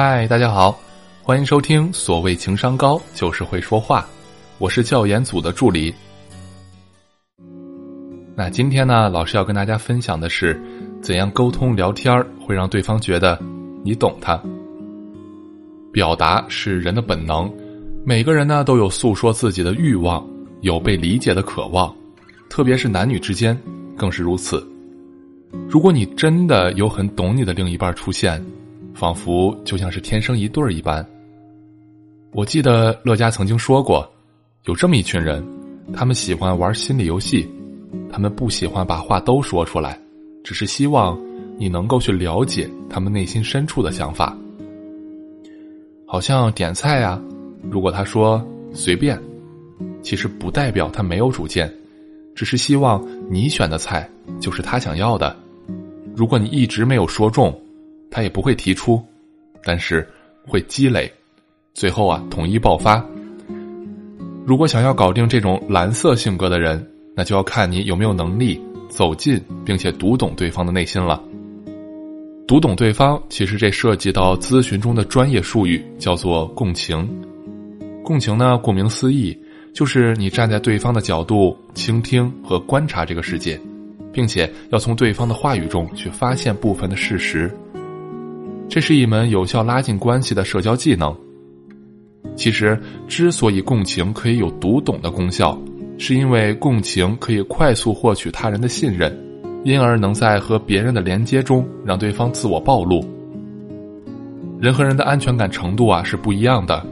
嗨，大家好，欢迎收听。所谓情商高，就是会说话。我是教研组的助理。那今天呢，老师要跟大家分享的是，怎样沟通聊天儿会让对方觉得你懂他。表达是人的本能，每个人呢都有诉说自己的欲望，有被理解的渴望，特别是男女之间更是如此。如果你真的有很懂你的另一半出现，仿佛就像是天生一对儿一般。我记得乐嘉曾经说过，有这么一群人，他们喜欢玩心理游戏，他们不喜欢把话都说出来，只是希望你能够去了解他们内心深处的想法。好像点菜呀，如果他说随便，其实不代表他没有主见，只是希望你选的菜就是他想要的。如果你一直没有说中，他也不会提出，但是会积累，最后啊统一爆发。如果想要搞定这种蓝色性格的人，那就要看你有没有能力走进并且读懂对方的内心了。读懂对方，其实这涉及到咨询中的专业术语，叫做共情。共情呢，顾名思义，就是你站在对方的角度倾听和观察这个世界。并且要从对方的话语中去发现部分的事实，这是一门有效拉近关系的社交技能。其实，之所以共情可以有读懂的功效，是因为共情可以快速获取他人的信任，因而能在和别人的连接中让对方自我暴露。人和人的安全感程度啊是不一样的，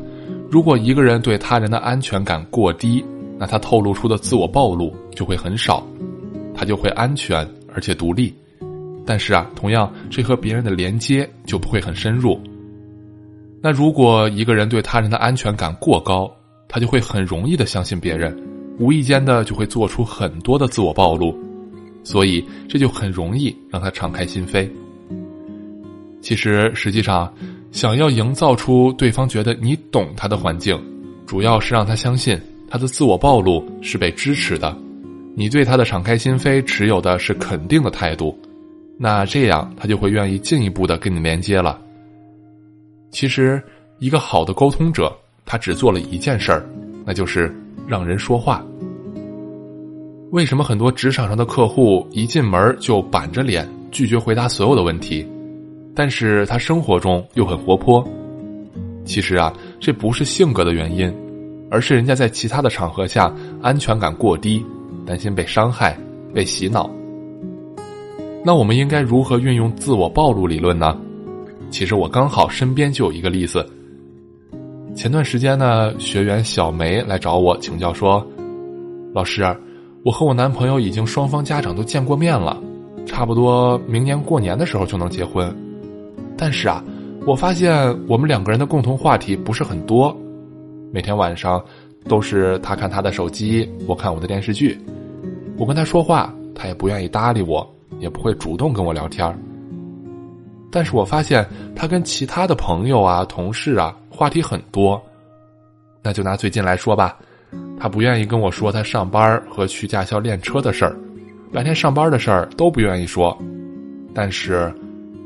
如果一个人对他人的安全感过低，那他透露出的自我暴露就会很少。他就会安全而且独立，但是啊，同样这和别人的连接就不会很深入。那如果一个人对他人的安全感过高，他就会很容易的相信别人，无意间的就会做出很多的自我暴露，所以这就很容易让他敞开心扉。其实实际上，想要营造出对方觉得你懂他的环境，主要是让他相信他的自我暴露是被支持的。你对他的敞开心扉持有的是肯定的态度，那这样他就会愿意进一步的跟你连接了。其实，一个好的沟通者，他只做了一件事儿，那就是让人说话。为什么很多职场上的客户一进门就板着脸拒绝回答所有的问题，但是他生活中又很活泼？其实啊，这不是性格的原因，而是人家在其他的场合下安全感过低。担心被伤害、被洗脑，那我们应该如何运用自我暴露理论呢？其实我刚好身边就有一个例子。前段时间呢，学员小梅来找我请教说：“老师，我和我男朋友已经双方家长都见过面了，差不多明年过年的时候就能结婚。但是啊，我发现我们两个人的共同话题不是很多，每天晚上都是他看他的手机，我看我的电视剧。”我跟他说话，他也不愿意搭理我，也不会主动跟我聊天儿但是我发现他跟其他的朋友啊、同事啊话题很多。那就拿最近来说吧，他不愿意跟我说他上班和去驾校练车的事儿，白天上班的事儿都不愿意说。但是，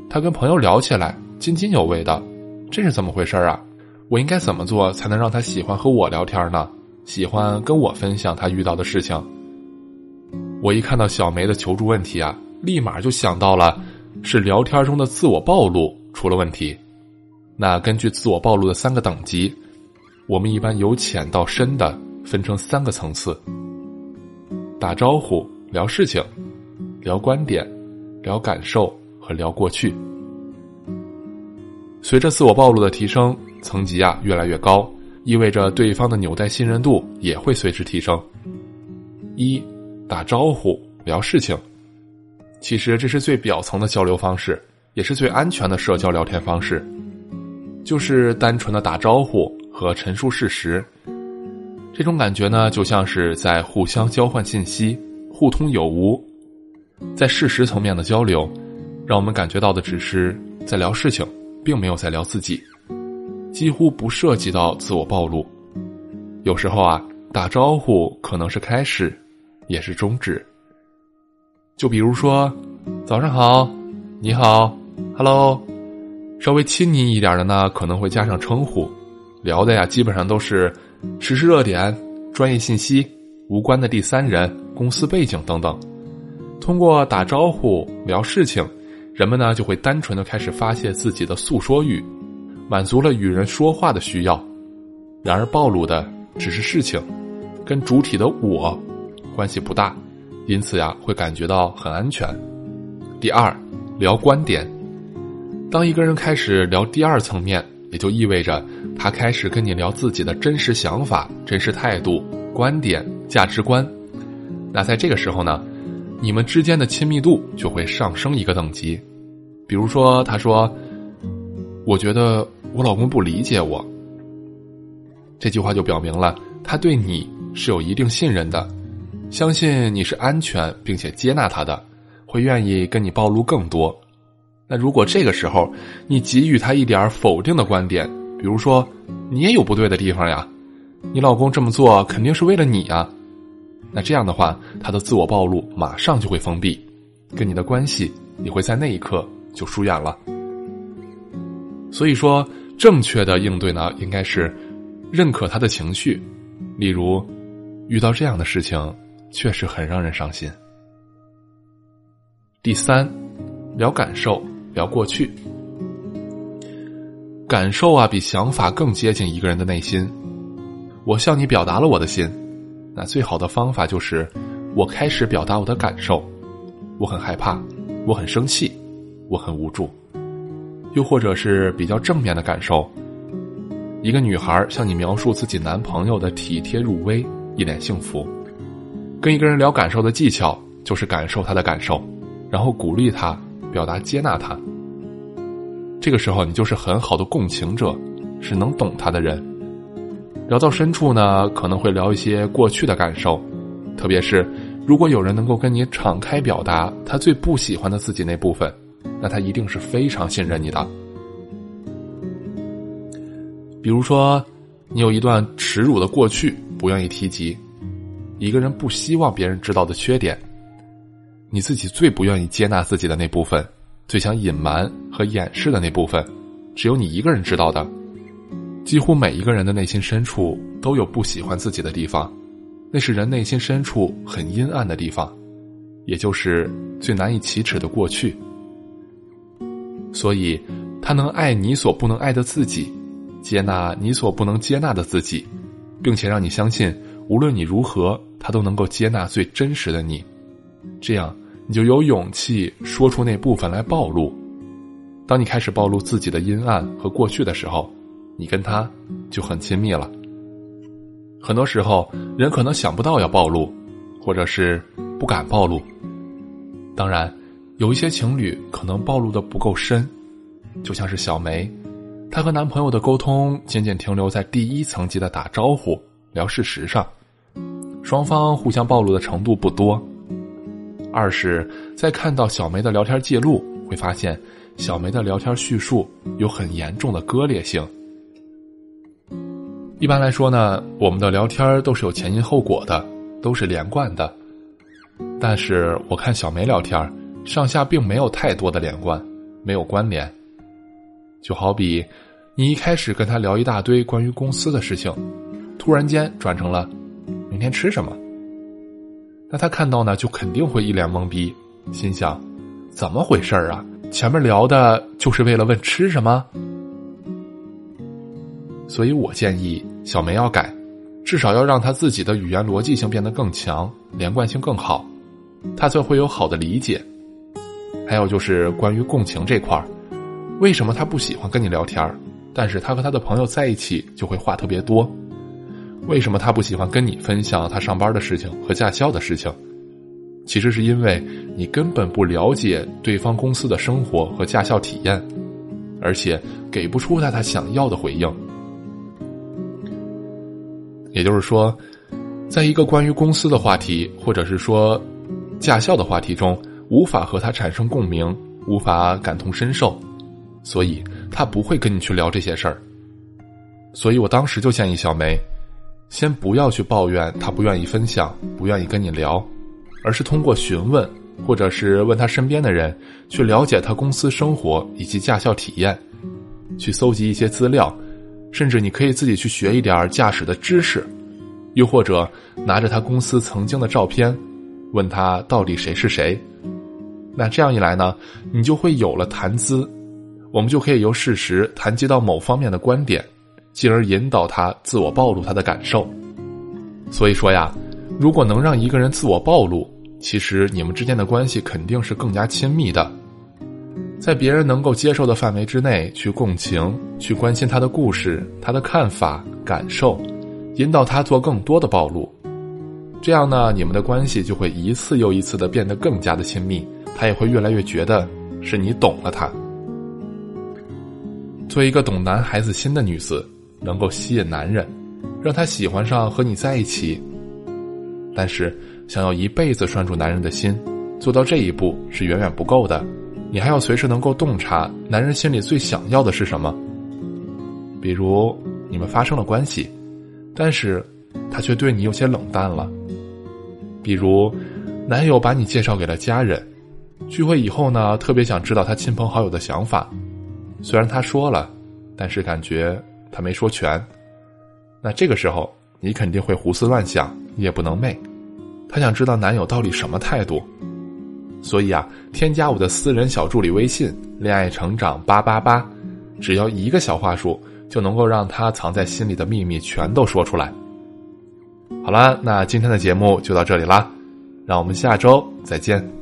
他跟朋友聊起来津津有味的，这是怎么回事啊？我应该怎么做才能让他喜欢和我聊天呢？喜欢跟我分享他遇到的事情？我一看到小梅的求助问题啊，立马就想到了是聊天中的自我暴露出了问题。那根据自我暴露的三个等级，我们一般由浅到深的分成三个层次：打招呼、聊事情、聊观点、聊感受和聊过去。随着自我暴露的提升，层级啊越来越高，意味着对方的纽带信任度也会随之提升。一。打招呼聊事情，其实这是最表层的交流方式，也是最安全的社交聊天方式，就是单纯的打招呼和陈述事实。这种感觉呢，就像是在互相交换信息，互通有无。在事实层面的交流，让我们感觉到的只是在聊事情，并没有在聊自己，几乎不涉及到自我暴露。有时候啊，打招呼可能是开始。也是终止。就比如说，早上好，你好，Hello，稍微亲昵一点的呢，可能会加上称呼，聊的呀基本上都是时事热点、专业信息、无关的第三人、公司背景等等。通过打招呼聊事情，人们呢就会单纯的开始发泄自己的诉说欲，满足了与人说话的需要。然而暴露的只是事情，跟主体的我关系不大，因此呀会感觉到很安全。第二，聊观点。当一个人开始聊第二层面，也就意味着他开始跟你聊自己的真实想法、真实态度、观点、价值观。那在这个时候呢，你们之间的亲密度就会上升一个等级。比如说，他说：“我觉得我老公不理解我。”这句话就表明了他对你是有一定信任的，相信你是安全并且接纳他的，会愿意跟你暴露更多。那如果这个时候你给予他一点否定的观点，比如说你也有不对的地方呀，你老公这么做肯定是为了你呀，那这样的话他的自我暴露马上就会封闭，跟你的关系也会在那一刻就疏远了。所以说，正确的应对呢，应该是认可他的情绪，例如遇到这样的事情确实很让人伤心。第三，聊感受。聊过去，感受啊，比想法更接近一个人的内心。我向你表达了我的心，那最好的方法就是我开始表达我的感受。我很害怕，我很生气，我很无助。又或者是比较正面的感受，一个女孩向你描述自己男朋友的体贴入微，一脸幸福。跟一个人聊感受的技巧，就是感受他的感受，然后鼓励他。表达接纳他，这个时候你就是很好的共情者，是能懂他的人。聊到深处呢，可能会聊一些过去的感受，特别是如果有人能够跟你敞开表达他最不喜欢的自己那部分，那他一定是非常信任你的。比如说，你有一段耻辱的过去不愿意提及，一个人不希望别人知道的缺点。你自己最不愿意接纳自己的那部分，最想隐瞒和掩饰的那部分，只有你一个人知道的。几乎每一个人的内心深处都有不喜欢自己的地方，那是人内心深处很阴暗的地方，也就是最难以启齿的过去。所以，他能爱你所不能爱的自己，接纳你所不能接纳的自己，并且让你相信，无论你如何，他都能够接纳最真实的你。这样。你就有勇气说出那部分来暴露。当你开始暴露自己的阴暗和过去的时候，你跟他就很亲密了。很多时候，人可能想不到要暴露，或者是不敢暴露。当然，有一些情侣可能暴露的不够深，就像是小梅，她和男朋友的沟通仅仅停留在第一层级的打招呼、聊事实上，双方互相暴露的程度不多。二是，在看到小梅的聊天记录，会发现小梅的聊天叙述有很严重的割裂性。一般来说呢，我们的聊天都是有前因后果的，都是连贯的。但是我看小梅聊天，上下并没有太多的连贯，没有关联。就好比，你一开始跟他聊一大堆关于公司的事情，突然间转成了明天吃什么。那他看到呢，就肯定会一脸懵逼，心想：怎么回事啊？前面聊的就是为了问吃什么？所以我建议小梅要改，至少要让他自己的语言逻辑性变得更强，连贯性更好，他才会有好的理解。还有就是关于共情这块儿，为什么他不喜欢跟你聊天儿但是他和他的朋友在一起就会话特别多？为什么他不喜欢跟你分享他上班的事情和驾校的事情？其实是因为你根本不了解对方公司的生活和驾校体验，而且给不出他他想要的回应。也就是说，在一个关于公司的话题，或者是说驾校的话题中，无法和他产生共鸣，无法感同身受，所以他不会跟你去聊这些事儿。所以我当时就建议小梅。先不要去抱怨他不愿意分享，不愿意跟你聊，而是通过询问，或者是问他身边的人，去了解他公司生活以及驾校体验，去搜集一些资料，甚至你可以自己去学一点驾驶的知识，又或者拿着他公司曾经的照片，问他到底谁是谁。那这样一来呢，你就会有了谈资，我们就可以由事实谈及到某方面的观点，进而引导他自我暴露他的感受。所以说呀，如果能让一个人自我暴露，其实你们之间的关系肯定是更加亲密的。在别人能够接受的范围之内去共情，去关心他的故事、他的看法、感受，引导他做更多的暴露，这样呢，你们的关系就会一次又一次的变得更加的亲密。他也会越来越觉得是你懂了他。做一个懂男孩子心的女子，能够吸引男人，让他喜欢上和你在一起。但是，想要一辈子拴住男人的心，做到这一步是远远不够的。你还要随时能够洞察男人心里最想要的是什么。比如，你们发生了关系，但是他却对你有些冷淡了。比如，男友把你介绍给了家人。聚会以后呢，特别想知道他亲朋好友的想法。虽然他说了，但是感觉他没说全。那这个时候，你肯定会胡思乱想，夜不能寐。他想知道男友到底什么态度。所以啊，添加我的私人小助理微信“恋爱成长八八八”，只要一个小话术，就能够让他藏在心里的秘密全都说出来。好了，那今天的节目就到这里啦，让我们下周再见。